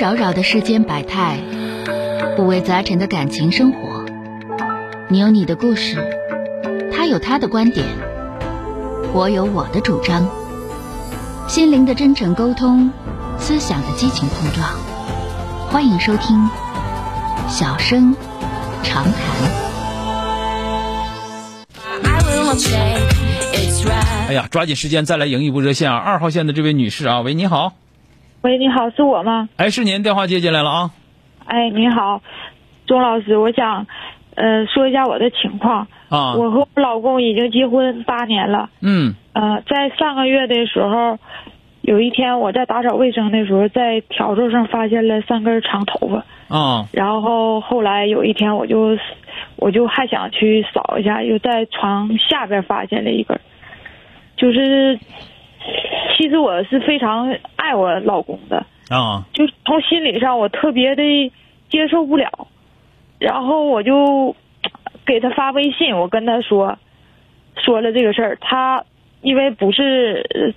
扰扰的世间百态，五味杂陈的感情生活。你有你的故事，他有他的观点，我有我的主张。心灵的真诚沟通，思想的激情碰撞。欢迎收听《小声长谈》。哎呀，抓紧时间再来赢一部热线啊！二号线的这位女士啊，喂，你好。喂，你好，是我吗？哎，是您，电话接进来了啊。哎，你好，钟老师，我想，呃，说一下我的情况。啊。我和我老公已经结婚八年了。嗯。呃，在上个月的时候，有一天我在打扫卫生的时候，在笤帚上发现了三根长头发。啊。然后后来有一天，我就，我就还想去扫一下，又在床下边发现了一根。就是，其实我是非常爱我老公的啊，就从心理上我特别的接受不了，然后我就给他发微信，我跟他说说了这个事儿，他因为不是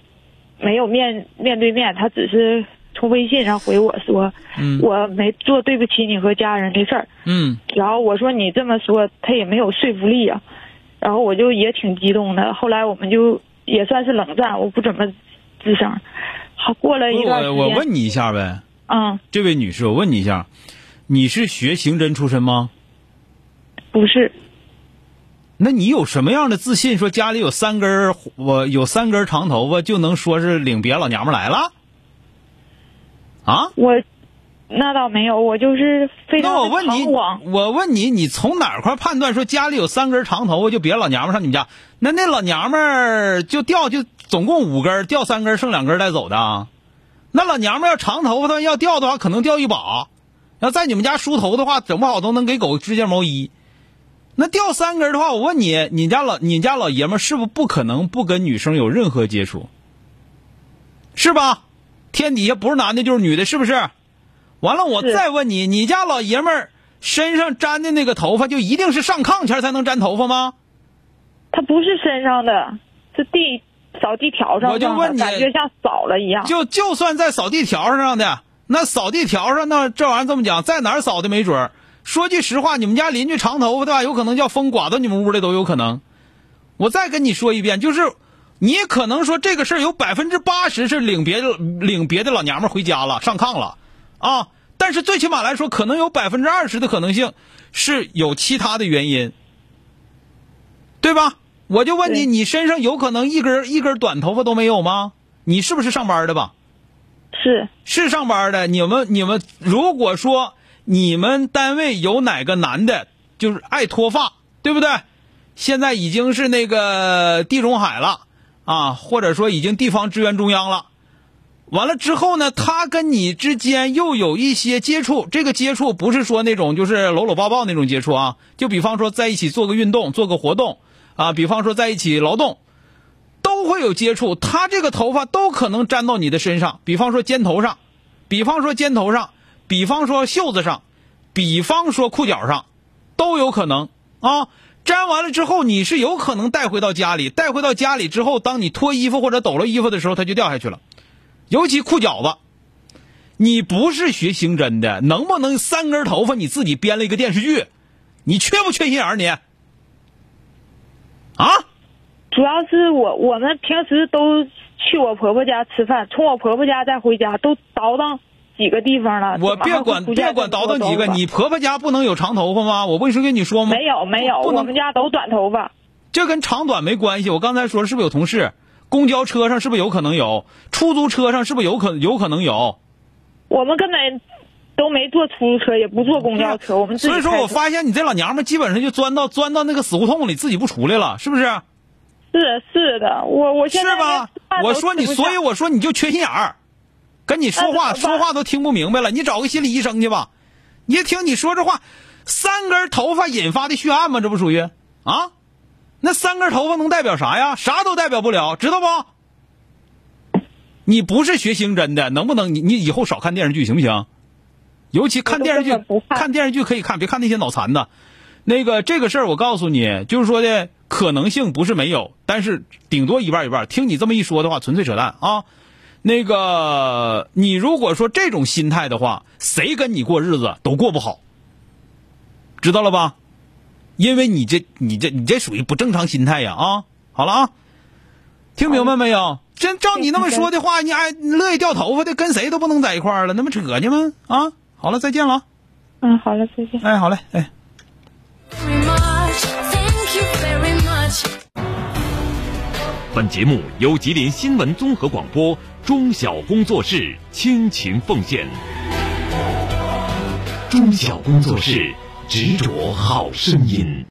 没有面面对面，他只是从微信上回我说，我没做对不起你和家人的事儿，嗯，然后我说你这么说他也没有说服力啊，然后我就也挺激动的，后来我们就。也算是冷战，我不怎么吱声。好，过了一段时间，我我问你一下呗。嗯。这位女士，我问你一下，你是学刑侦出身吗？不是。那你有什么样的自信，说家里有三根我有三根长头发就能说是领别老娘们来了？啊？我。那倒没有，我就是非常那我问你，我问你，你从哪块判断说家里有三根长头发就别老娘们上你们家？那那老娘们儿就掉就总共五根，掉三根剩两根带走的。那老娘们要长头发，她要掉的话可能掉一把。要在你们家梳头的话，整不好都能给狗织件毛衣。那掉三根的话，我问你，你家老你家老爷们是不是不可能不跟女生有任何接触？是吧？天底下不是男的就是女的，是不是？完了，我再问你，你家老爷们儿身上粘的那个头发，就一定是上炕前才能粘头发吗？他不是身上的，是地扫地条上。我就问你，感觉像扫了一样。就就算在扫地条上的，那扫地条上那这玩意儿这么讲，在哪儿扫的没准儿。说句实话，你们家邻居长头发的话，有可能叫风刮到你们屋里都有可能。我再跟你说一遍，就是你可能说这个事儿有百分之八十是领别的领别的老娘们回家了，上炕了。啊！但是最起码来说，可能有百分之二十的可能性是有其他的原因，对吧？我就问你，你身上有可能一根一根短头发都没有吗？你是不是上班的吧？是是上班的。你们你们如果说你们单位有哪个男的，就是爱脱发，对不对？现在已经是那个地中海了啊，或者说已经地方支援中央了。完了之后呢，他跟你之间又有一些接触，这个接触不是说那种就是搂搂抱抱那种接触啊，就比方说在一起做个运动、做个活动啊，比方说在一起劳动，都会有接触。他这个头发都可能粘到你的身上，比方说肩头上，比方说肩头上，比方说袖子上，比方说裤脚上，都有可能啊。粘完了之后，你是有可能带回到家里，带回到家里之后，当你脱衣服或者抖了衣服的时候，它就掉下去了。尤其裤脚子，你不是学刑侦的，能不能三根头发你自己编了一个电视剧？你缺不缺心眼儿你？啊？主要是我我们平时都去我婆婆家吃饭，从我婆婆家再回家都倒腾几个地方了。我别管别管倒腾几个，你婆婆家不能有长头发吗？我不是跟你说吗？没有没有，我们家都短头发。这跟长短没关系。我刚才说是不是有同事？公交车上是不是有可能有？出租车上是不是有可有可能有？我们根本都没坐出租车，也不坐公交车，我们所以说我发现你这老娘们基本上就钻到钻到那个死胡同里，自己不出来了，是不是？是是的，我我现在是吧？我说你，所以我说你就缺心眼儿，跟你说话说话都听不明白了，你找个心理医生去吧。你一听你说这话，三根头发引发的血案吗？这不属于啊？那三根头发能代表啥呀？啥都代表不了，知道不？你不是学刑侦的，能不能你你以后少看电视剧行不行？尤其看电视剧，看电视剧可以看，别看那些脑残的。那个这个事儿，我告诉你，就是说的可能性不是没有，但是顶多一半一半。听你这么一说的话，纯粹扯淡啊！那个你如果说这种心态的话，谁跟你过日子都过不好，知道了吧？因为你这你这你这属于不正常心态呀啊！好了啊，听明白没有？真照你那么说的话，你爱乐意掉头发的，跟谁都不能在一块儿了，那不扯呢吗？啊，好了，再见了。嗯，好了，再见。哎，好嘞，哎。本节目由吉林新闻综合广播中小工作室倾情奉献。中小工作室执着好声音。